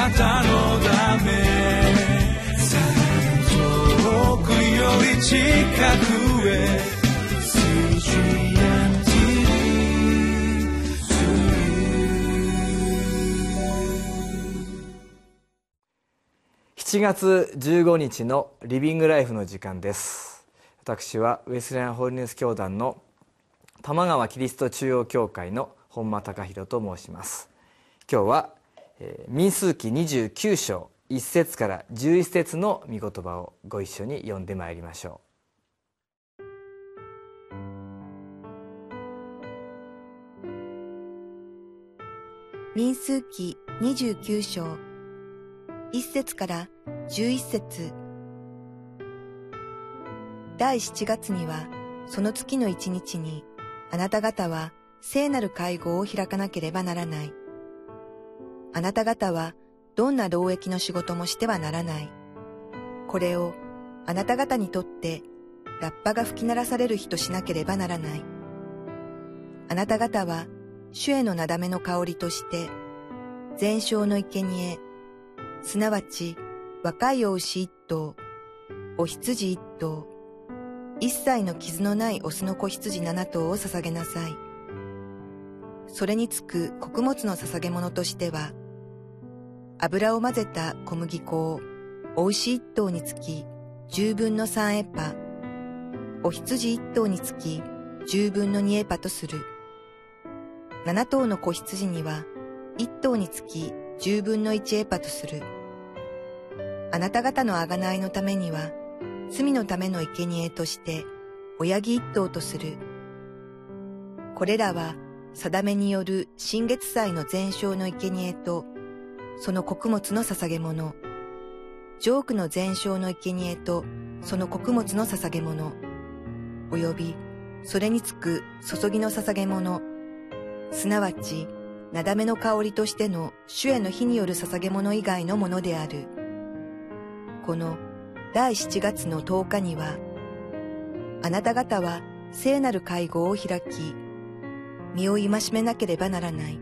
なたのため遠くより近くへ7月15日のリビングライフの時間です。私はウェスレアンホールネス教団の玉川キリスト中央教会の本間隆弘と申します。今日は、民数記29章1節から11節の御言葉をご一緒に読んでまいりましょう民数記29章一節から十一節第七月には、その月の一日に、あなた方は聖なる会合を開かなければならない。あなた方はどんな労役の仕事もしてはならない。これをあなた方にとってラッパが吹き鳴らされる日としなければならない。あなた方は主へのなだめの香りとして、全焼の生贄すなわち若いお牛一頭、お羊一頭、一切の傷のないオスの子羊七頭を捧げなさい。それにつく穀物の捧げ物としては、油を混ぜた小麦粉をお牛一頭につき十分の三エパ、お羊一頭につき十分の二エパとする。七頭の子羊には一頭につき十分の一エパとする。あなた方の贖いのためには、罪のための生贄として、親木一頭とする。これらは、定めによる新月祭の全焼の生贄と、その穀物の捧げ物、ジョークの全焼の生贄と、その穀物の捧げ物、および、それにつく注ぎの捧げ物、すなわち、なだめの香りとしての主への火による捧げ物以外のものである。この第7月の10日には、あなた方は聖なる会合を開き、身を戒めなければならない。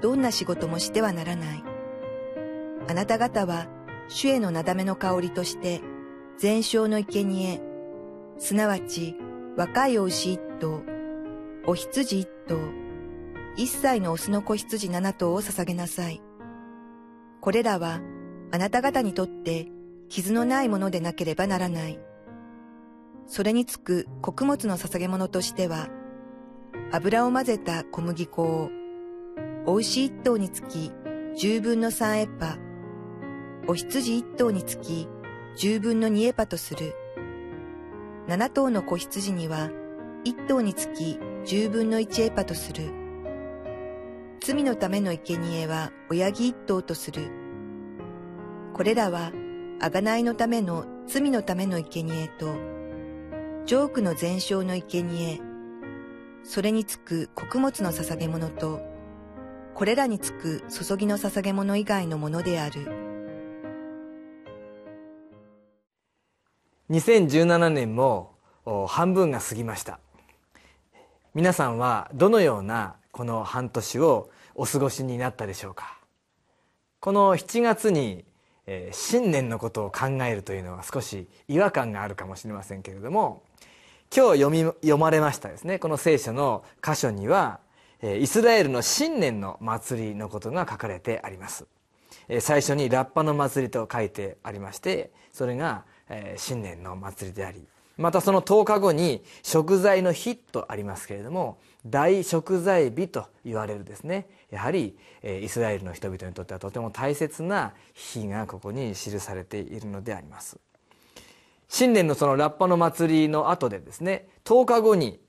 どんな仕事もしてはならない。あなた方は主へのなだめの香りとして、全焼の生贄、すなわち若いお牛一頭、お羊一頭、一歳のオスの子羊七頭を捧げなさい。これらはあなた方にとって傷のないものでなければならない。それにつく穀物の捧げ物としては、油を混ぜた小麦粉を、お牛一頭につき十分の三エッパ、お羊一頭につき十分の二エパとする。七頭の子羊には一頭につき十分の一エパとする。罪のための生贄は親木一頭とする。これらは、贖いのための罪のための生贄と、ジョークの全焼の生贄、それにつく穀物の捧げ物と、これらにつく注ぎの捧げ物以外のものである。2017年も半分が過ぎました皆さんはどのようなこの半年をお過ごしになったでしょうか？この7月に、新年のことを考えるというのは少し違和感があるかもしれませんけれども今日読み読まれましたですね。この聖書の箇所には、イスラエルの新年の祭りのことが書かれてあります、最初にラッパの祭りと書いてありましてそれが、新年の祭りでありまたその10日後に食材の日とありますけれども大食材日と言われるですね。やはりイスラエルの人々にとってはとても大切な日がここに記されているのであります。新年のそのラッパの祭りの後でですね10日後に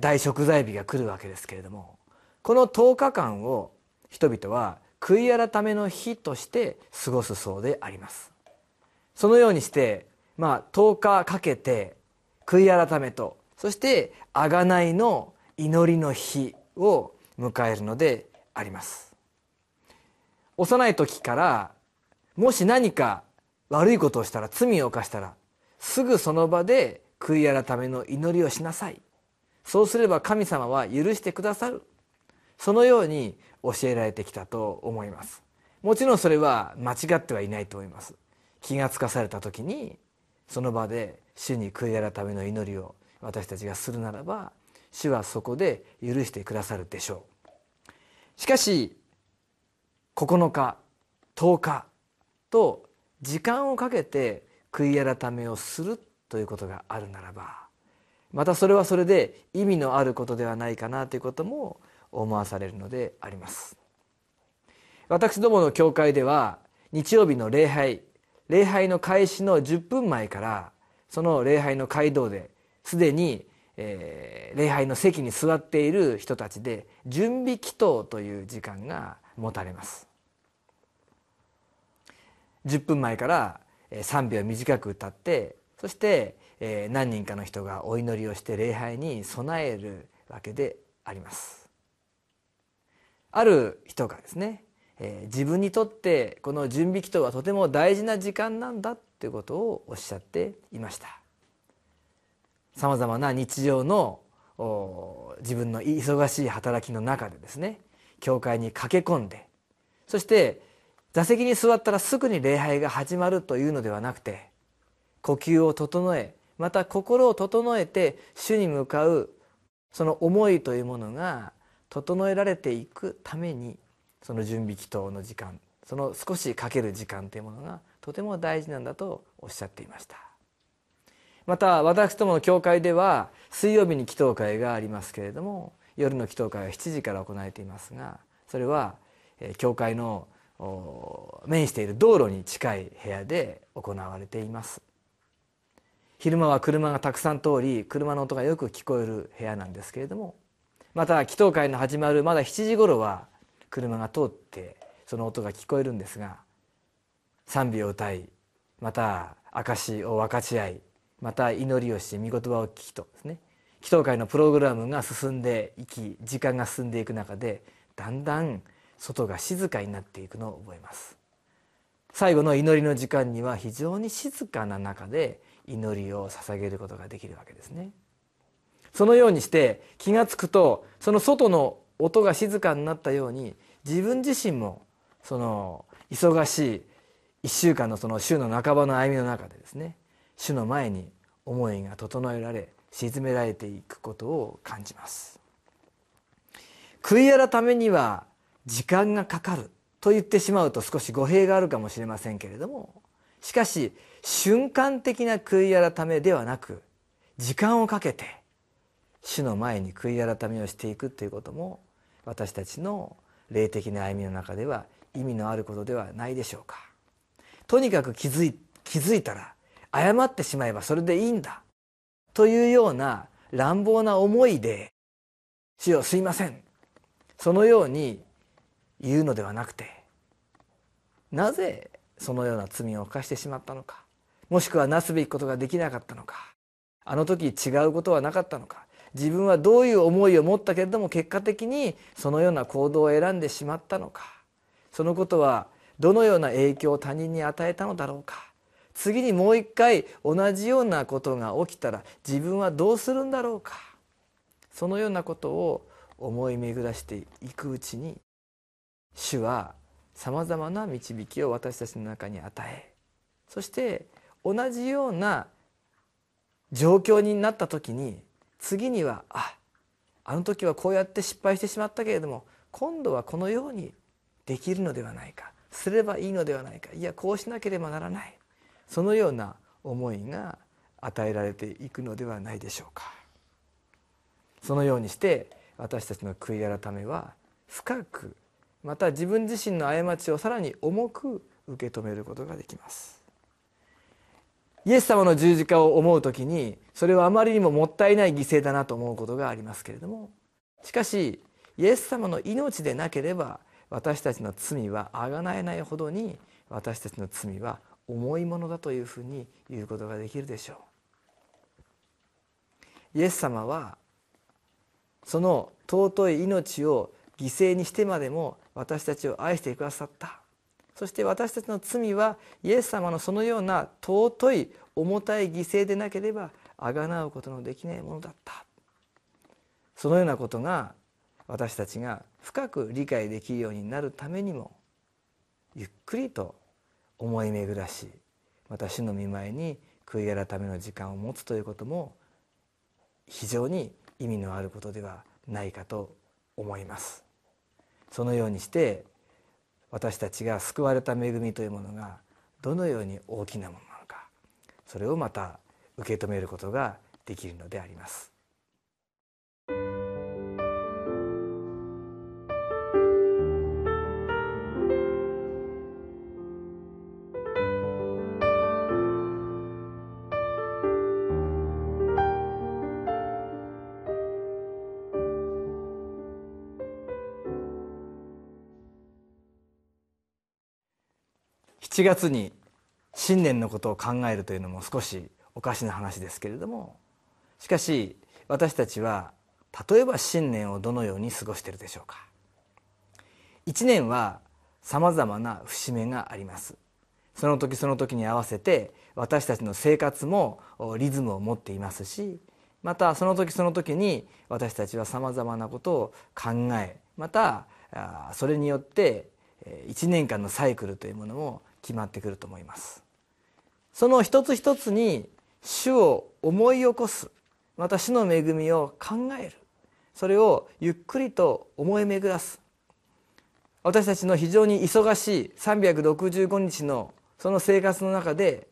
大食材日が来るわけですけれどもこの10日間を人々は悔い改めの日として過ごすそうであります。そのようにしてまあ10日かけて悔い改めとそして贖いの祈りの日を迎えるのであります。幼い時からもし何か悪いことをしたら罪を犯したらすぐその場で悔い改めの祈りをしなさい。そうすれば神様は許してくださる。そのように教えられてきたと思います。もちろんそれは間違ってはいないと思います。気がつかされた時にその場で主に悔い改めの祈りを私たちがするならば主はそこで許してくださるでしょう。しかし9日10日と時間をかけて悔い改めをするということがあるならばまたそれはそれで意味のあることではないかなということも思わされるのであります。私どもの教会では日曜日の礼拝礼拝の開始の10分前からその礼拝の街道ですでに、えー、礼拝の席に座っている人たちで準備祈祷という時間が持たれます。10分前から賛美を短く歌ってそして何人かの人がお祈りをして礼拝に備えるわけであります。ある人がですね自分にとってこの準備祈祷はとても大事な時間なんだということをおっしゃっていました。さまざまな日常の自分の忙しい働きの中でですね教会に駆け込んでそして座席に座ったらすぐに礼拝が始まるというのではなくて呼吸を整えまた心を整えて主に向かうその思いというものが整えられていくためにその準備祈祷の時間その少しかける時間というものがとても大事なんだとおっしゃっていました。また私どもの教会では水曜日に祈祷会がありますけれども夜の祈祷会は7時から行われていますがそれは教会の面している道路に近い部屋で行われています。昼間は車がたくさん通り車の音がよく聞こえる部屋なんですけれどもまた祈祷会の始まるまだ7時頃は車が通ってその音が聞こえるんですが賛美を歌いまた証を分かち合いまた祈りをして御言葉を聞きとですね祈祷会のプログラムが進んでいき時間が進んでいく中でだんだん外が静かになっていくのを覚えます。最後の祈りの時間には非常に静かな中で祈りを捧げることができるわけですね。そのようにして気が付くとその外の音が静かになったように自分自身もその忙しい1週間のその週の半ばの歩みの中でですね主の前に思いが整えられ沈められていくことを感じます。悔い改めには時間がかかると言ってしまうと少し語弊があるかもしれませんけれどもしかし瞬間的な悔い改めではなく時間をかけて主の前に悔い改めをしていくということも私たちの霊的な歩みの中では意味のあることではないでしょうか。とにかく気づい気づいたら謝ってしまえばそれでいいんだというような乱暴な思いで「主よすいません」そのように言うのではなくてなぜそのような罪を犯してしまったのかもしくはなすべきことができなかったのかあの時違うことはなかったのか自分はどういう思いを持ったけれども結果的にそのような行動を選んでしまったのかそのことはどのような影響を他人に与えたのだろうか次にもう一回同じようなことが起きたら自分はどうするんだろうかそのようなことを思い巡らしていくうちに主はさまざまな導きを私たちの中に与えそして同じような状況になった時に次にはああの時はこうやって失敗してしまったけれども今度はこのようにできるのではないかすればいいのではないかいやこうしなければならないそのような思いが与えられていくのではないでしょうか。そのようにして私たちの悔い改めは深くまた自分自身の過ちをさらに重く受け止めることができます。イエス様の十字架を思う時にそれはあまりにももったいない犠牲だなと思うことがありますけれどもしかしイエス様の命でなければ私たちの罪はあがなえないほどに私たちの罪は重いものだというふうに言うことができるでしょう。イエス様はその尊い命を犠牲にしてまでも私たちを愛してくださった。そして私たちの罪はイエス様のそのような尊い重たい犠牲でなければあがなうことのできないものだった。そのようなことが私たちが深く理解できるようになるためにもゆっくりと思い巡らしまた主の御前に悔い改めの時間を持つということも非常に意味のあることではないかと思います。そのようにして私たちが救われた恵みというものがどのように大きなものなのかそれをまた受け止めることができるのであります。7月に新年のことを考えるというのも少しおかしな話ですけれどもしかし私たちは例えば新年をどのように過ごしているでしょうか。一年はさまざまな節目があります。その時その時に合わせて私たちの生活もリズムを持っていますしまたその時その時に私たちはさまざまなことを考えまたそれによって1年間のサイクルというものも決まってくると思います。その一つ一つに主を思い起こすまた主の恵みを考える。それをゆっくりと思い巡らす。私たちの非常に忙しい365日のその生活の中で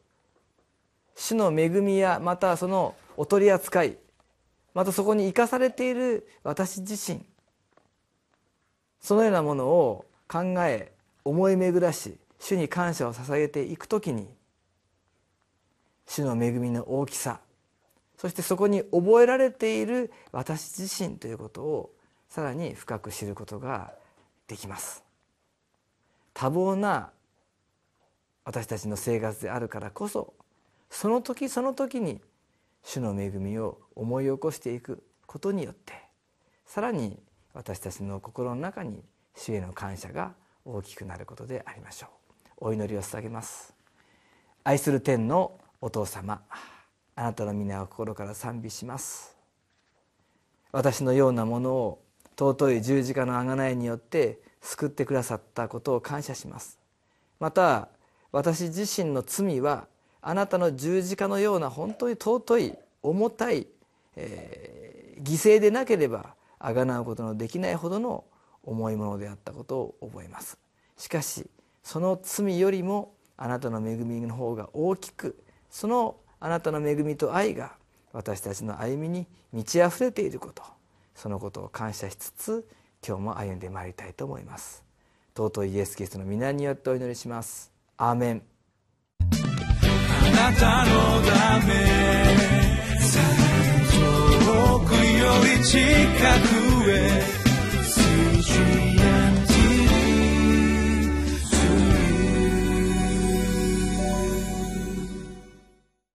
主の恵みやまたそのお取り扱いまたそこに生かされている私自身そのようなものを考え思い巡らし主に感謝を捧げていくときに主の恵みの大きさそしてそこに覚えられている私自身ということをさらに深く知ることができます。多忙な私たちの生活であるからこそその時その時に主の恵みを思い起こしていくことによってさらに私たちの心の中に主への感謝が大きくなることでありましょう。お祈りを捧げます。愛する天のお父様あなたの皆を心から賛美します。私のようなものを尊い十字架の贖いによって救ってくださったことを感謝します。また私自身の罪はあなたの十字架のような本当に尊い重たい、えー、犠牲でなければあがなうことのできないほどの重いものであったことを覚えます。しかしその罪よりもあなたの恵みの方が大きくそのあなたの恵みと愛が私たちの歩みに満ち溢れていることそのことを感謝しつつ今日も歩んでまいりたいと思います。尊いイエス・キリストの皆によってお祈りします。アーメン。あなたのため遠くより近くへ